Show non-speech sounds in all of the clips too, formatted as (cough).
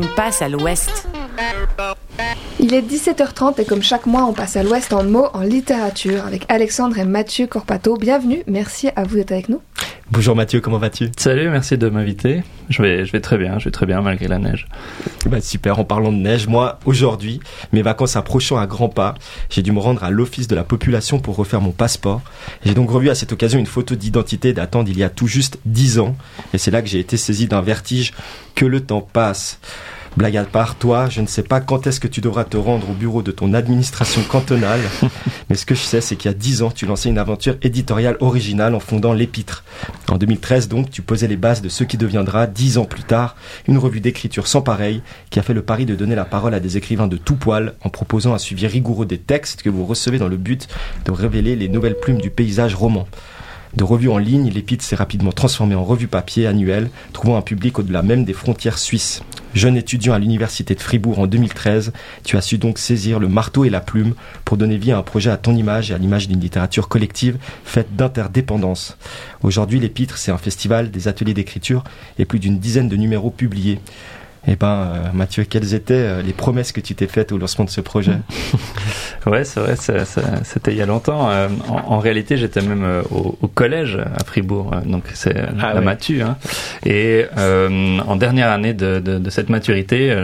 On passe à l'ouest. Il est 17h30 et comme chaque mois, on passe à l'ouest en mots en littérature avec Alexandre et Mathieu Corpato. Bienvenue, merci à vous d'être avec nous. Bonjour Mathieu, comment vas-tu? Salut, merci de m'inviter. Je vais, je vais très bien, je vais très bien malgré la neige. Bah super, en parlant de neige, moi aujourd'hui, mes vacances approchant à grands pas, j'ai dû me rendre à l'office de la population pour refaire mon passeport. J'ai donc revu à cette occasion une photo d'identité datant d'il y a tout juste 10 ans, et c'est là que j'ai été saisi d'un vertige que le temps passe. Blague à part, toi, je ne sais pas quand est-ce que tu devras te rendre au bureau de ton administration cantonale, (laughs) mais ce que je sais, c'est qu'il y a dix ans, tu lançais une aventure éditoriale originale en fondant l'Épître. En 2013, donc, tu posais les bases de ce qui deviendra, dix ans plus tard, une revue d'écriture sans pareil, qui a fait le pari de donner la parole à des écrivains de tout poil, en proposant un suivi rigoureux des textes que vous recevez dans le but de révéler les nouvelles plumes du paysage roman. De revue en ligne, l'Épître s'est rapidement transformé en revue papier annuelle, trouvant un public au-delà même des frontières suisses. Jeune étudiant à l'université de Fribourg en 2013, tu as su donc saisir le marteau et la plume pour donner vie à un projet à ton image et à l'image d'une littérature collective faite d'interdépendance. Aujourd'hui, l'Épître, c'est un festival, des ateliers d'écriture et plus d'une dizaine de numéros publiés. Eh ben, euh, Mathieu, quelles étaient euh, les promesses que tu t'es faites au lancement de ce projet? (laughs) Ouais, c'est vrai, c'était il y a longtemps. Euh, en, réalité, j'étais même au, collège à Fribourg, donc c'est ah la mature. Hein. Et en dernière année de, de, cette maturité,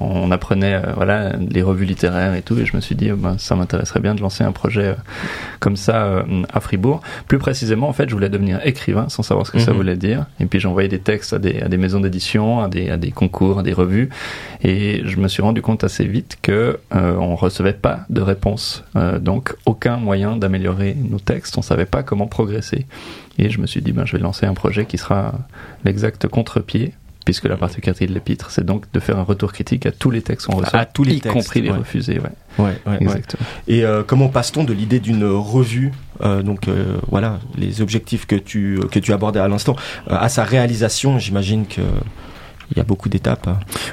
on apprenait voilà les revues littéraires et tout, et je me suis dit, oh, ben, ça m'intéresserait bien de lancer un projet comme ça à Fribourg. Plus précisément, en fait, je voulais devenir écrivain sans savoir ce que ça mhm. voulait dire. Et puis j'envoyais des textes à des, à des maisons d'édition, à des, à des concours, des revues, et je me suis rendu compte assez vite que euh, on recevait pas de réponse, euh, donc aucun moyen d'améliorer nos textes. On savait pas comment progresser, et je me suis dit ben je vais lancer un projet qui sera l'exact contre-pied puisque la particularité de l'épître, c'est donc de faire un retour critique à tous les textes qu'on reçoit, à tous les y compris les refusés. Ouais. Ouais, ouais, Exactement. Et euh, comment passe-t-on de l'idée d'une revue, euh, donc euh, voilà, les objectifs que tu que tu abordais à l'instant, à sa réalisation? J'imagine que il y a beaucoup d'étapes.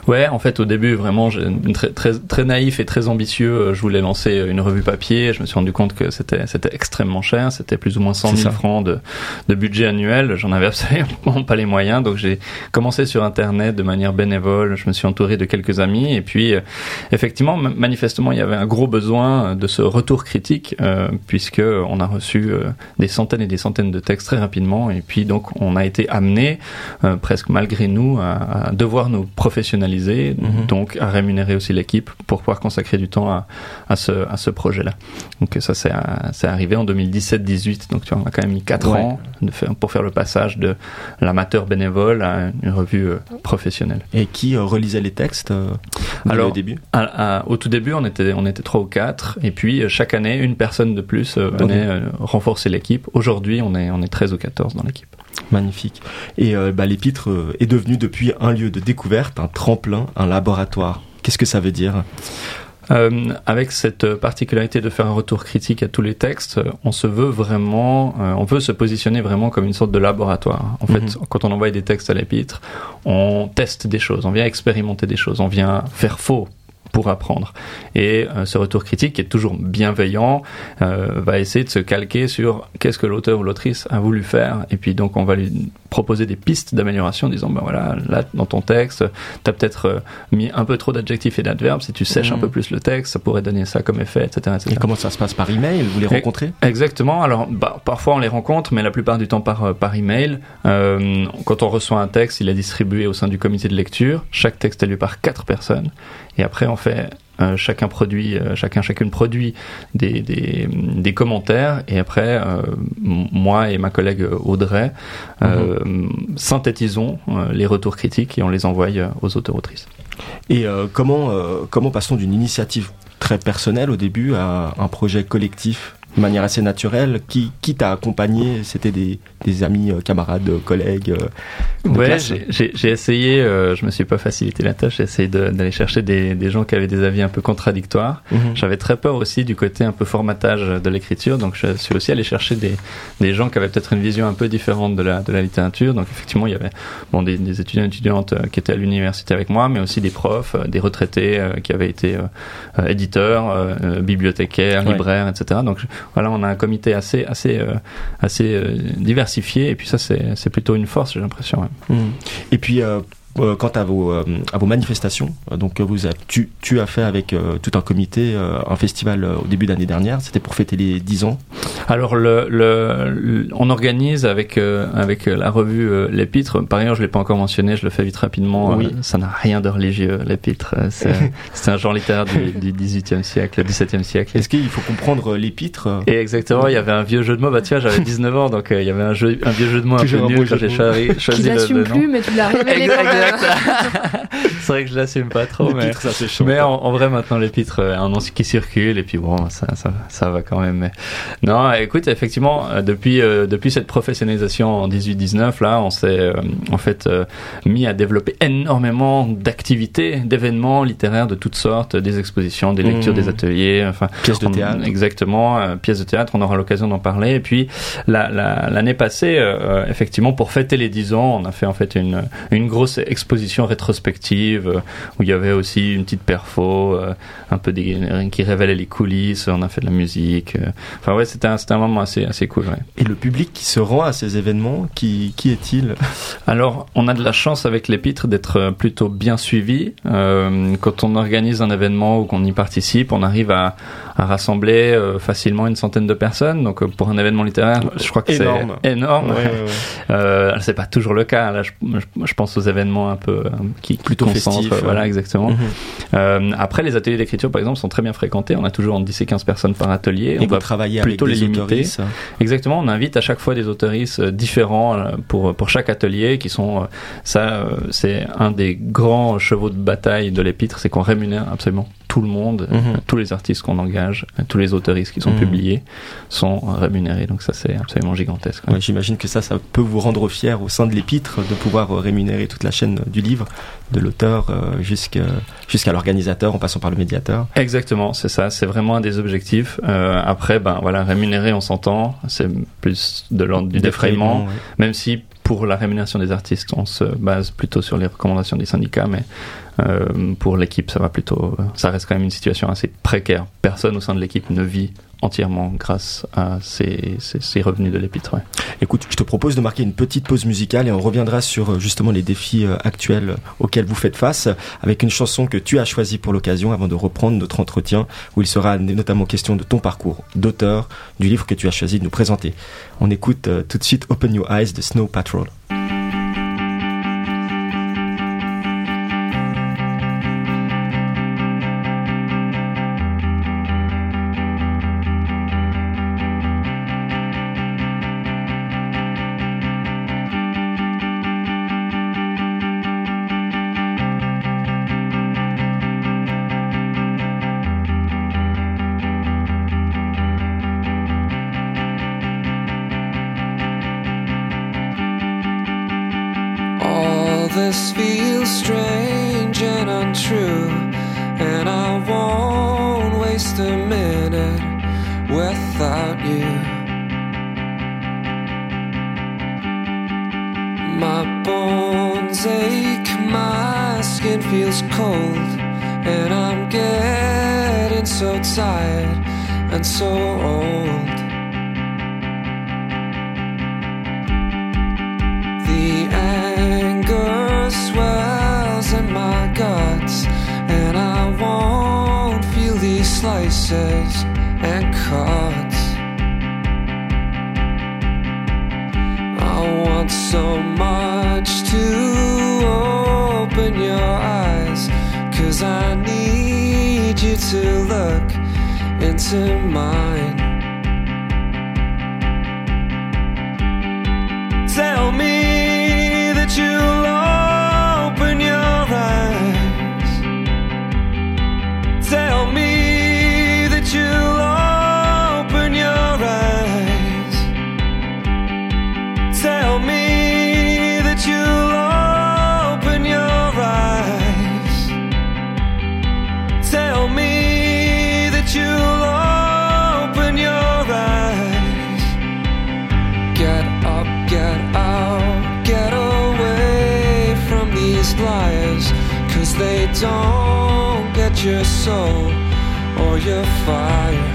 Ouais, en fait, au début, vraiment, très, très, très naïf et très ambitieux, euh, je voulais lancer une revue papier. Je me suis rendu compte que c'était, c'était extrêmement cher. C'était plus ou moins 100 000 francs de, de budget annuel. J'en avais (laughs) absolument pas les moyens. Donc, j'ai commencé sur Internet de manière bénévole. Je me suis entouré de quelques amis. Et puis, euh, effectivement, manifestement, il y avait un gros besoin de ce retour critique, euh, puisque on a reçu euh, des centaines et des centaines de textes très rapidement. Et puis, donc, on a été amené, presque malgré nous, à devoir nous professionnaliser, mhm. donc à rémunérer aussi l'équipe pour pouvoir consacrer du temps à, à ce, à ce projet-là. Donc ça, c'est arrivé en 2017-18, donc tu vois, on a quand même mis 4 ans de faire, pour faire le passage de l'amateur bénévole à une revue euh, professionnelle. Et qui euh, relisait les textes euh, Alors, au début? Au tout début, on était, on était 3 ou 4, et puis chaque année, une personne de plus venait renforcer l'équipe. Aujourd'hui, on est, on est 13 ou 14 dans l'équipe. Magnifique. Et euh, bah, l'épître euh, est devenu depuis un lieu de découverte, un tremplin, un laboratoire. Qu'est-ce que ça veut dire? Euh, avec cette particularité de faire un retour critique à tous les textes, on se veut vraiment, on veut se positionner vraiment comme une sorte de laboratoire. En fait, mhm. quand on envoie des textes à l'épître, on teste des choses, on vient expérimenter des choses, on vient faire faux pour apprendre. Et euh, ce retour critique, qui est toujours bienveillant, euh, va essayer de se calquer sur qu'est-ce que l'auteur ou l'autrice a voulu faire. Et puis donc on va lui proposer des pistes d'amélioration, disant ben voilà, là dans ton texte, tu as peut-être euh, mis un peu trop d'adjectifs et d'adverbes. Si tu sèches un peu plus le texte, ça pourrait donner ça comme effet, etc. Et comment ça se passe par email? Vous les rencontrez? Exactement. Alors bah, parfois on les rencontre, mais la plupart du temps par par email. Euh, quand on reçoit un texte, il est distribué au sein du comité de lecture. Chaque texte est lu par quatre personnes. Et après, on fait euh, chacun produit, euh, chacun chacune produit des, des, des commentaires et après euh, moi et ma collègue Audrey mhm. synthétisons les retours critiques et on les envoie aux auteurs autrices. Et comment comment passons d'une initiative très personnelle au début à un projet collectif? De manière assez naturelle. Qui, qui t'a accompagné? C'était des, des, amis, euh, camarades, euh, collègues euh, Ouais, j'ai essayé, euh, je me suis pas facilité la tâche, j'ai essayé d'aller chercher des, des, gens qui avaient des avis un peu contradictoires. Mhm. J'avais très peur aussi du côté un peu formatage de l'écriture, donc je suis aussi allé chercher des, des gens qui avaient peut-être une vision un peu différente de la, de la littérature. Donc effectivement, il y avait bon, des, des étudiants et étudiantes qui étaient à l'université avec moi, mais aussi des profs, des retraités qui avaient été éditeurs, bibliothécaires, libraires, etc. Donc voilà, on a un comité assez, assez, euh, assez euh, diversifié, et puis ça, c'est plutôt une force, j'ai l'impression. Mmh. Et puis, euh, euh, quant à vos, euh, à vos manifestations, euh, donc vous tu, tu as fait avec tout un comité un festival au début d'année dernière, c'était pour fêter les 10 ans. Alors le, le, on organise avec avec la revue l'épître. Par ailleurs, je l'ai pas encore mentionné, je le fais vite rapidement. Oui. ça n'a rien de religieux l'épître. (laughs) C'est un genre littéraire du, du 18e siècle, 17e siècle. Est-ce qu'il faut comprendre l'épître Et exactement, il y avait un vieux jeu de mots. Bah tiens, j'avais 19 ans, donc euh, il y avait un, jeu, un vieux jeu de mots un peu nul quand j'ai choisi, choisi le, le nom. plus, mais tu l'as révélé (laughs) C'est vrai que je l'assume pas trop, mais, ça, chaud, mais en, vrai maintenant l'épître euh, un nom qui circule et puis bon, ça, ça, ça va quand même. Mais... Non, écoute, effectivement, euh, depuis depuis cette professionnalisation en 18-19 là, on s'est en fait mis à développer énormément d'activités, d'événements littéraires de toutes sortes, des expositions, des lectures, mmh. des ateliers, enfin pièces de théâtre. exactement, pièces de théâtre. On aura l'occasion d'en parler. Et puis l'année passée, euh, effectivement, pour fêter les 10 ans, on a fait en fait une, une grosse exposition rétrospective euh, où il y avait aussi une petite perfo, euh, un peu des, qui révélait les coulisses. On a fait de la musique. Enfin ouais, c'était un, un moment assez assez cool. Et le public qui se rend à ces événements, qui qui est-il? Alors, on a de la chance avec l'épître d'être plutôt bien suivi. quand on organise un événement ou qu'on y participe, on arrive à, à rassembler facilement une centaine de personnes donc euh, pour un événement littéraire, je crois que c'est énorme. (laughs) euh, c'est pas toujours le cas. Là, je, je, pense aux événements un peu euh, qui, plutôt festifs. Voilà, exactement. Euh, après, les ateliers d'écriture, par exemple, sont très bien fréquentés. On a toujours entre 10 et 15 personnes par atelier. Et on va travailler plutôt avec les limiter. Exactement. On invite à chaque fois des autoristes euh, différents pour pour chaque atelier, qui sont ça, c'est un des grands chevaux de bataille de l'épître, c'est qu'on rémunère absolument tout le monde, mhm. tous les artistes qu'on engage, tous les autoristes qui sont mhm. publiés sont rémunérés. Donc ça, c'est absolument gigantesque. J'imagine que ça, ça peut vous rendre fier au sein de l'épître de pouvoir euh, rémunérer toute la chaîne du livre, de l'auteur euh, jusqu'à l'organisateur en passant par le médiateur. Exactement, c'est ça. C'est vraiment un des objectifs. Euh, après, ben voilà, rémunérer, on s'entend. C'est plus de l'ordre du défraiement, même si pour la rémunération des artistes, on se base plutôt sur les recommandations des syndicats, mais euh, pour l'équipe, ça va plutôt, ça reste quand même une situation assez précaire. Personne au sein de l'équipe ne vit entièrement grâce à ces, ces, revenus de l'épître. Écoute, je te propose de marquer une petite pause musicale et on reviendra sur euh, justement les défis euh, actuels auxquels vous faites face avec une chanson que tu as choisie pour l'occasion avant de reprendre notre entretien où il sera notamment question de ton parcours d'auteur, du livre que tu as choisi de nous présenter. On écoute tout de suite Open Your Eyes de Snow Patrol. so tired and so old. The anger swells in my guts, and I won't feel these slices and cuts. Don't get your soul or your fire.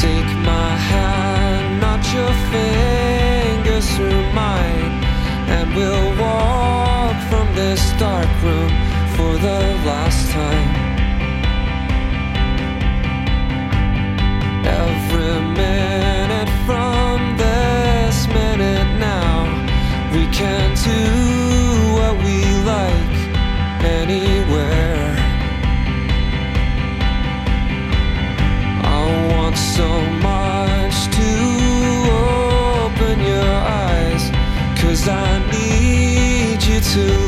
Take my hand, not your fingers through mine, and we'll walk from this dark room for the last time. To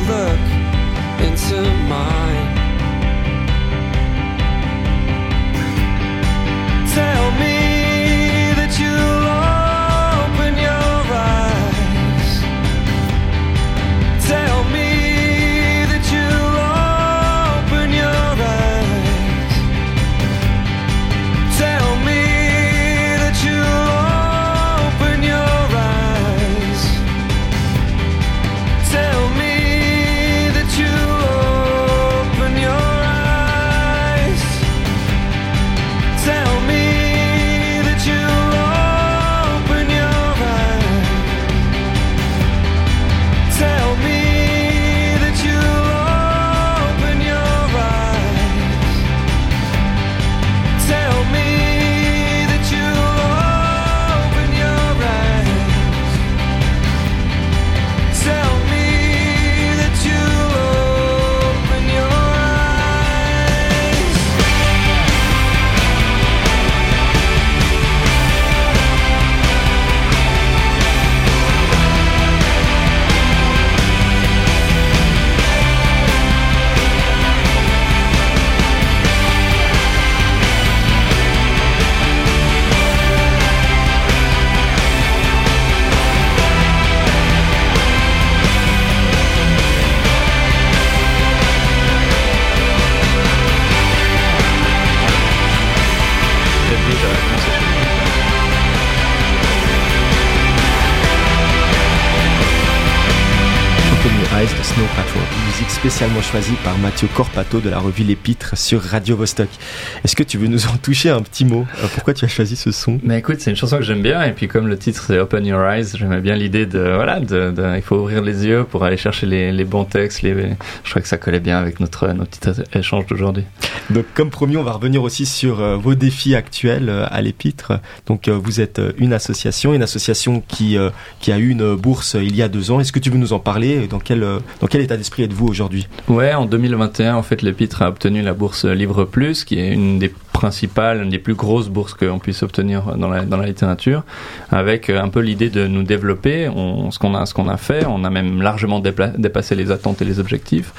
Open Your Eyes de Snow Patrol, musique spécialement choisie par Mathieu Corpato de la revue L'Épître sur Radio Vostok. Est-ce que tu veux nous en toucher un petit mot? Euh, Pourquoi tu as choisi ce son? Mais écoute, c'est une chanson que j'aime bien, et puis comme le titre c'est Open Your Eyes, j'aimais bien l'idée de, voilà, de, de- il faut ouvrir les yeux pour aller chercher les, les bons textes, les, je crois que ça collait bien avec notre, notre petit échange d'aujourd'hui. Donc, comme promis, on va revenir aussi sur euh, vos défis actuels euh, à l'Épître. Donc, vous êtes une association, une association qui qui a eu une bourse il y a deux ans. Est-ce que tu veux nous en parler? Dans quel dans quel état d'esprit êtes-vous aujourd'hui? Ouais, en 2021, en fait, l'Épître a obtenu la bourse Livre Plus, qui est une des principales, une des plus grosses bourses qu'on puisse obtenir dans la, dans la littérature, avec euh, un peu l'idée de nous développer. On, ce qu'on a, ce qu'on a fait, on a même largement dépassé les attentes et les objectifs.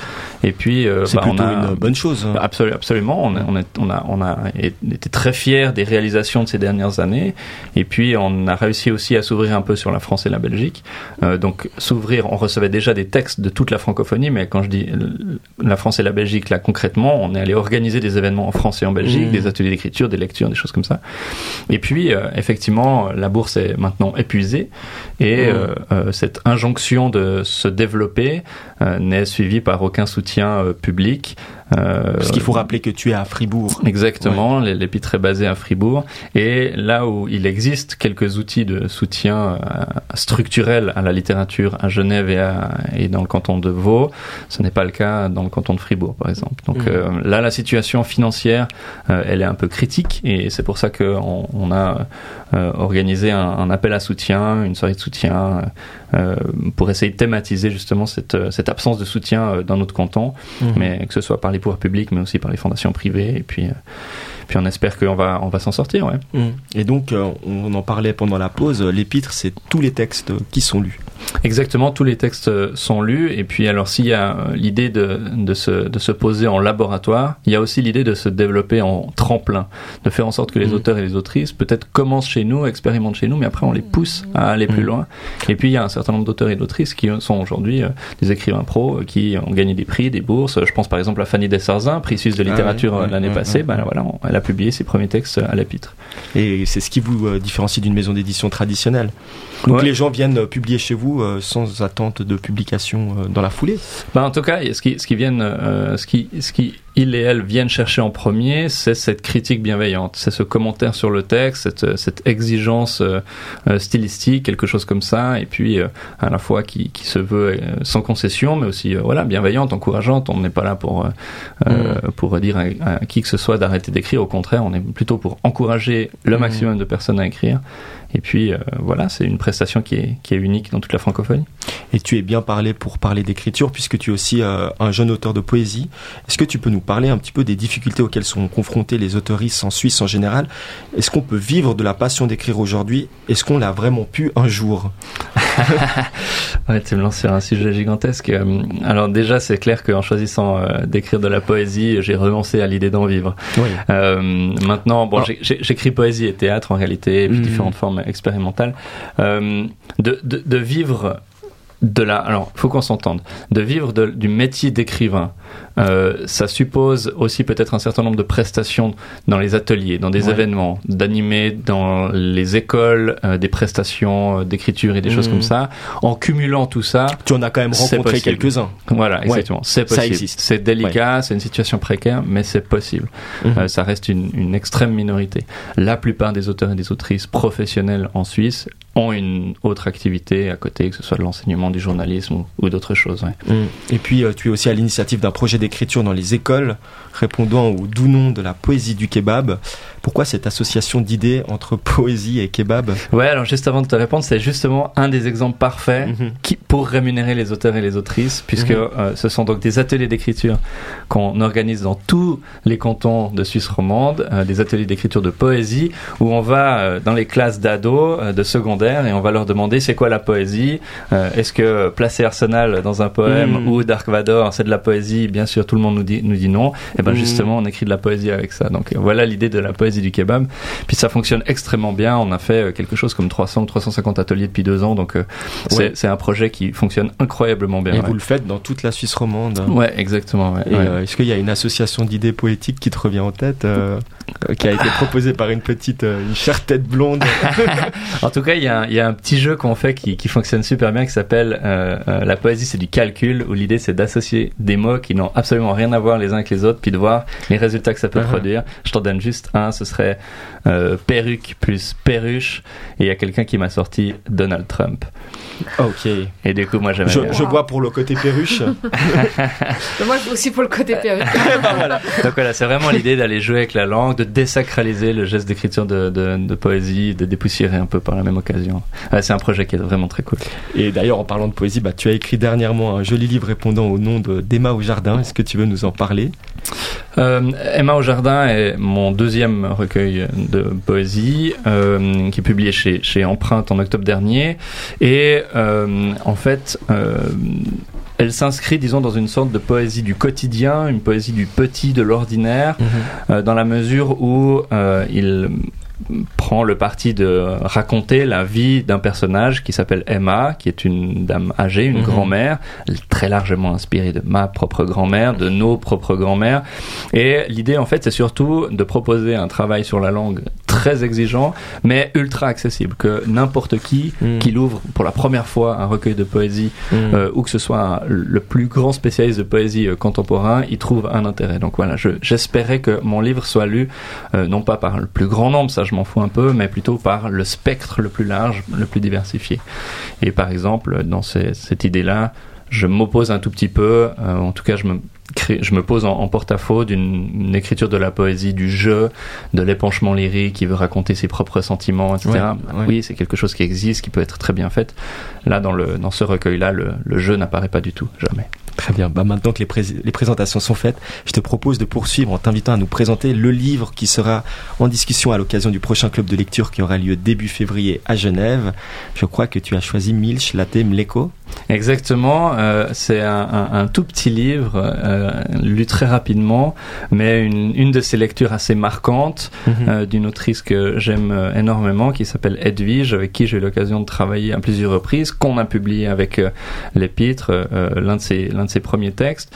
Et puis, euh, C'est bah, plutôt on a une bonne chose. Bah, absolu- absolument. On a, on, a, on, a, on a été très fiers des réalisations de ces dernières années. Et puis, on a réussi aussi à s'ouvrir un peu sur la France et la Belgique. Euh, donc, s'ouvrir, on recevait déjà des textes de toute la francophonie, mais quand je dis la France et la Belgique, là, concrètement, on est allé organiser des événements en France et en Belgique, Mmh. des ateliers d'écriture, des lectures, des choses comme ça. Et puis, euh, effectivement, la bourse est maintenant épuisée. Et Mmh. euh, euh, cette injonction de se développer n'est suivie par aucun soutien public. Euh, Parce qu'il faut rappeler que tu es à Fribourg. Exactement, ouais. l'épître est basé à Fribourg et là où il existe quelques outils de soutien euh, structurel à la littérature à Genève et, à, et dans le canton de Vaud, ce n'est pas le cas dans le canton de Fribourg par exemple. Donc Mhm. euh, là la situation financière euh, elle est un peu critique et c'est pour ça qu'on on a euh, organisé un, un, appel à soutien, une soirée de soutien pour essayer de thématiser justement cette, cette absence de soutien euh, dans notre canton, Mhm. mais que ce soit par les pouvoirs publics mais aussi par les fondations privées et puis euh, puis on espère qu'on va on va s'en sortir ouais. Mhm. Et donc euh, on en parlait pendant la pause, l'épître c'est tous les textes qui sont lus. Exactement, tous les textes sont lus. Et puis, alors, s'il y a l'idée de, de, se, de se poser en laboratoire, il y a aussi l'idée de se développer en tremplin, de faire en sorte que les mmh. auteurs et les autrices peut-être commencent chez nous, expérimentent chez nous, mais après on les pousse à aller plus mmh. loin. Et puis, il y a un certain nombre d'auteurs et d'autrices qui sont aujourd'hui euh, des écrivains pros, qui ont gagné des prix, des bourses. Je pense par exemple à Fanny Dessarzin, prix suisse de littérature ah, ouais, l'année ouais, passée. Ben, voilà, on, elle a publié ses premiers textes à l'épître. Et c'est ce qui vous euh, différencie d'une maison d'édition traditionnelle. Donc les gens viennent publier chez vous euh, sans attente de publication euh, dans la foulée. Bah, En tout cas, ce qui, ce qui viennent, euh, ce qui, ce qui il et elle viennent chercher en premier, c'est cette critique bienveillante, c'est ce commentaire sur le texte, cette, cette exigence euh, euh, stylistique, quelque chose comme ça, et puis à la fois qui, qui se veut sans concession, mais aussi voilà bienveillante, encourageante. On n'est pas là pour mm. pour dire à, qui que ce soit d'arrêter d'écrire. Au contraire, on est plutôt pour encourager le mm. maximum de personnes à écrire. Et puis euh, voilà, c'est une prestation qui est, qui est unique dans toute la francophonie. Et tu es bien parlé pour parler d'écriture, puisque tu es aussi euh, un jeune auteur de poésie. Est-ce que tu peux nous parler un petit peu des difficultés auxquelles sont confrontés les autoristes en Suisse en général Est-ce qu'on peut vivre de la passion d'écrire aujourd'hui? Est-ce qu'on l'a vraiment pu un jour? (laughs) Ouais, tu me lances sur un sujet gigantesque. Euh, alors déjà, c'est clair qu'en choisissant d'écrire de la poésie, j'ai renoncé à l'idée d'en vivre. Oui. maintenant, bon, j'écris poésie et théâtre en réalité, et puis hmm. différentes formes expérimentale, euh, de, de, de, vivre de la. Alors, faut qu'on s'entende. De vivre de, du métier d'écrivain, euh, ça suppose aussi peut-être un certain nombre de prestations dans les ateliers, dans des événements, d'animer dans les écoles euh, des prestations euh, d'écriture et des choses comme ça. En cumulant tout ça, tu en as quand même rencontré quelques-uns. Voilà, exactement. C'est possible. C'est délicat, c'est une situation précaire, mais c'est possible. Mmh. ça reste une, une extrême minorité. La plupart des auteurs et des autrices professionnels en Suisse ont une autre activité à côté, que ce soit de l'enseignement, du journalisme ou, d'autres choses. Mmh. Et puis, tu es aussi à l'initiative d'un projet d'écriture dans les écoles, répondant au doux nom de la poésie du kebab. Pourquoi cette association d'idées entre (laughs) poésie et kebab? Ouais, alors juste avant de te répondre, c'est justement un des exemples parfaits mhm. qui, pour rémunérer les auteurs et les autrices, puisque mhm. euh, ce sont donc des ateliers d'écriture qu'on organise dans tous les cantons de Suisse romande, euh, des ateliers d'écriture de poésie, où on va euh, dans les classes d'ados, de secondaire, et on va leur demander c'est quoi la poésie Est-ce que placer Arsenal dans un poème mhm. ou Dark Vador, c'est de la poésie Bien sûr, tout le monde nous dit, nous dit non. Et ben justement, on écrit de la poésie avec ça. Donc voilà l'idée de la poésie du kebab. Puis ça fonctionne extrêmement bien. On a fait euh, quelque chose comme 300 350 ateliers depuis deux ans. Donc euh, c'est un projet qui fonctionne incroyablement bien. Et vous le faites dans toute la Suisse romande. Ouais, exactement. Euh, est-ce qu'il y a une association d'idées poétiques qui te revient en tête qui a été proposée par une petite, une chère tête blonde? (laughs) en tout cas, il y, a un, y a un petit jeu qu'on fait qui, qui, fonctionne super bien qui s'appelle la poésie, c'est du calcul où l'idée c'est d'associer des mots qui n'ont absolument rien à voir les uns avec les autres, puis de voir les résultats que ça peut uh-huh. produire. Je t'en donne juste un ce serait euh, perruque plus perruche. Et il y a quelqu'un qui m'a sorti Donald Trump. Ok. Et du coup, moi, j'aime je, je vois pour le côté perruche. (laughs) moi, aussi pour le côté perruche. (laughs) Ben, Donc voilà, c'est vraiment l'idée d'aller jouer avec la langue, de désacraliser le geste d'écriture de, de, poésie, de dépoussiérer un peu par la même occasion. C'est un projet qui est vraiment très cool. Et d'ailleurs, en parlant de poésie, bah, tu as écrit dernièrement un joli livre répondant au nom d'Emma au jardin. Est-ce que tu veux nous en parler? Euh, Emma au jardin est mon deuxième recueil de poésie euh, qui est publié chez, chez Empreinte en octobre dernier. Et euh, en fait, elle s'inscrit, disons, dans une sorte de poésie du quotidien, une poésie du petit, de l'ordinaire, mhm. dans la mesure où il prend le parti de raconter la vie d'un personnage qui s'appelle Emma, qui est une dame âgée, une mhm. grand-mère, très largement inspirée de ma propre grand-mère, de nos propres grand-mères. Et l'idée, en fait, c'est surtout de proposer un travail sur la langue très exigeant, mais ultra accessible, que n'importe qui mhm. qui l'ouvre pour la première fois un recueil de poésie, mhm. euh, ou que ce soit le plus grand spécialiste de poésie euh, contemporain, y trouve un intérêt. Donc voilà, j'espérais que mon livre soit lu, euh, non pas par le plus grand nombre, ça je m'en fous un peu, mais plutôt par le spectre le plus large, le plus diversifié. Et par exemple, dans cette idée-là, je m'oppose un tout petit peu, euh, en tout cas je me, je me pose en, porte-à-faux d'une écriture de la poésie, du jeu, de l'épanchement lyrique qui veut raconter ses propres sentiments, etc. Oui, c'est quelque chose qui existe, qui peut être très bien fait. Là, dans, le, dans ce recueil-là, le, le jeu n'apparaît pas du tout, jamais. Très bien. Bah maintenant que les, les, présentations sont faites, je te propose de poursuivre en t'invitant à nous présenter le livre qui sera en discussion à l'occasion du prochain club de lecture qui aura lieu début février à Genève. Je crois que tu as choisi Milch, Latte, Mleko. Exactement. Euh, c'est un, un, un, tout petit livre, euh, lu très rapidement, mais une, une, de ces lectures assez marquantes mhm. euh, d'une autrice que j'aime euh, énormément, qui s'appelle Edwige, avec qui j'ai eu l'occasion de travailler à plusieurs reprises, qu'on a publié avec euh, l'épître, l'un de ses l'un de ses premiers textes,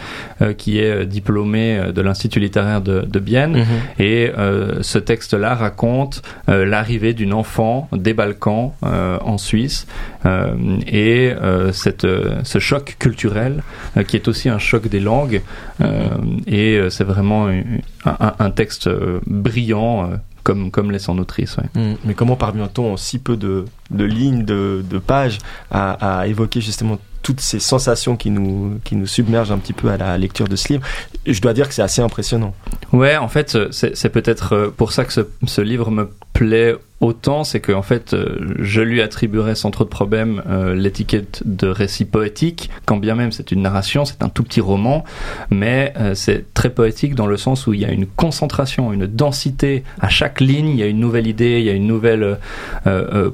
qui est diplômé de l'Institut littéraire de, de Bienne, mhm. et ce texte-là raconte l'arrivée d'une enfant des Balkans en Suisse, et cette cette, ce choc culturel qui est aussi un choc des langues. et c'est vraiment un, un, texte brillant comme, comme les sans autrice. Mmh. mais comment parvient-on en si peu de, de lignes, de, de pages, à, à, évoquer justement toutes ces sensations qui nous, qui nous submergent un petit peu à la lecture de ce livre? Je dois dire que c'est assez impressionnant. Ouais, en fait, c'est peut-être euh, pour ça que ce, ce livre me plaît autant, c'est qu'en fait, euh, je lui attribuerais sans trop de problème euh, l'étiquette de récit poétique, quand bien même c'est une narration, c'est un tout petit roman, mais euh, c'est très poétique dans le sens où il y a une concentration, une densité à chaque ligne, il y a une nouvelle idée, il y a une nouvelle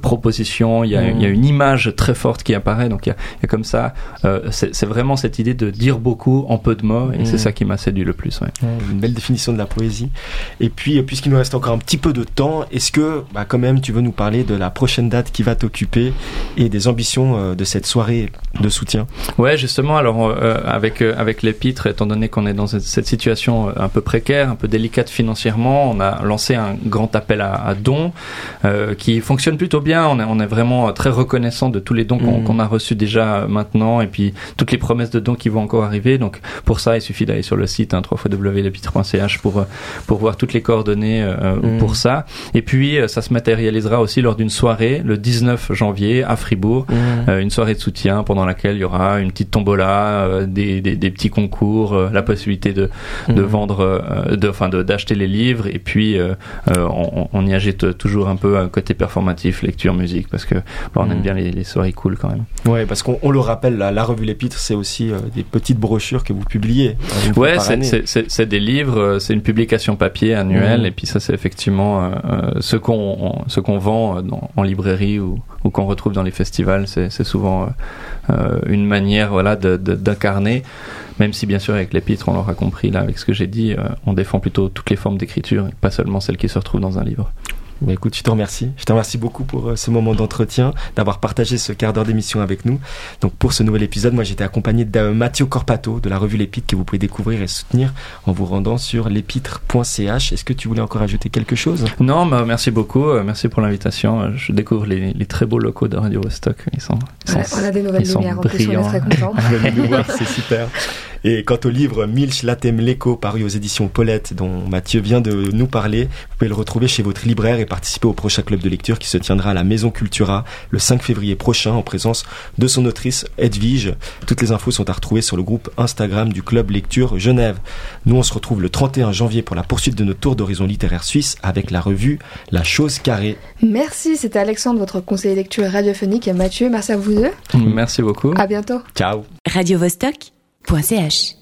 proposition, il y, a, il y, a, une image très forte qui apparaît, donc il y a, il y a comme ça, c'est vraiment cette idée de dire beaucoup en peu de mots, et c'est mmh. ça qui m'a séduit le plus. Ouais. Une belle définition de la poésie. Et puis, puisqu'il nous reste encore un petit peu de temps, est-ce que, bah, comme même tu veux nous parler de la prochaine date qui va t'occuper et des ambitions euh, de cette soirée de soutien. Ouais, justement, alors euh, avec euh, avec l'épître, étant donné qu'on est dans cette situation un peu précaire, un peu délicate financièrement, on a lancé un grand appel à, dons qui fonctionne plutôt bien. On est, on est vraiment très reconnaissant de tous les dons qu'on mmh. a reçus déjà maintenant et puis toutes les promesses de dons qui vont encore arriver. Donc pour ça, il suffit d'aller sur le site hein, www.l'épître.ch pour pour voir toutes les coordonnées mmh. pour ça. Et puis ça se met réalisera aussi lors d'une soirée le 19 janvier à Fribourg, mmh. euh, une soirée de soutien pendant laquelle il y aura une petite tombola, euh, des, des, des, petits concours, euh, la possibilité de, de mmh. vendre, de, enfin d'acheter les livres et puis on, on, y agite toujours un peu un côté performatif, lecture, musique parce que bah, on aime mmh. bien les, les, soirées cool quand même. Ouais, parce qu'on le rappelle, la, la revue L'Épître, c'est aussi des petites brochures que vous publiez. Ouais, c'est des livres, c'est une publication papier annuelle et puis ça c'est effectivement ce qu'on ce qu'on vend en librairie ou, qu'on retrouve dans les festivals, c'est souvent euh, euh, une manière voilà, d'incarner. Même si bien sûr avec l'épître, on l'aura compris là avec ce que j'ai dit, euh, on défend plutôt toutes les formes d'écriture, pas seulement celles qui se retrouvent dans un livre. Bah, écoute, je te remercie. Je te remercie beaucoup pour euh, ce moment d'entretien, d'avoir partagé ce quart d'heure d'émission avec nous. Donc pour ce nouvel épisode, moi j'étais accompagné de Mathieu Corpato de la revue L'Épître que vous pouvez découvrir et soutenir en vous rendant sur l'épître.ch. Est-ce que tu voulais encore ajouter quelque chose? Non, bah, merci beaucoup. Euh, merci pour l'invitation. Je découvre les, très beaux locaux de Radio Rostock. Ils sont, on a des nouvelles lumières. En plus, on est très contents. (laughs) (laughs) c'est super. Et quant au livre Milch Latem Leko paru aux éditions Paulette dont Mathieu vient de nous parler, vous pouvez le retrouver chez votre libraire et participer au prochain club de lecture qui se tiendra à la Maison Cultura le 5 février prochain en présence de son autrice Edwige. Toutes les infos sont à retrouver sur le groupe Instagram du club lecture Genève. Nous on se retrouve le 31 janvier pour la poursuite de notre tour d'horizon littéraire suisse avec la revue La Chose Carrée. Merci, c'était Alexandre, votre conseiller lecture radiophonique et Mathieu, merci à vous deux. Merci beaucoup. À bientôt. Ciao. Radio Vostok .ch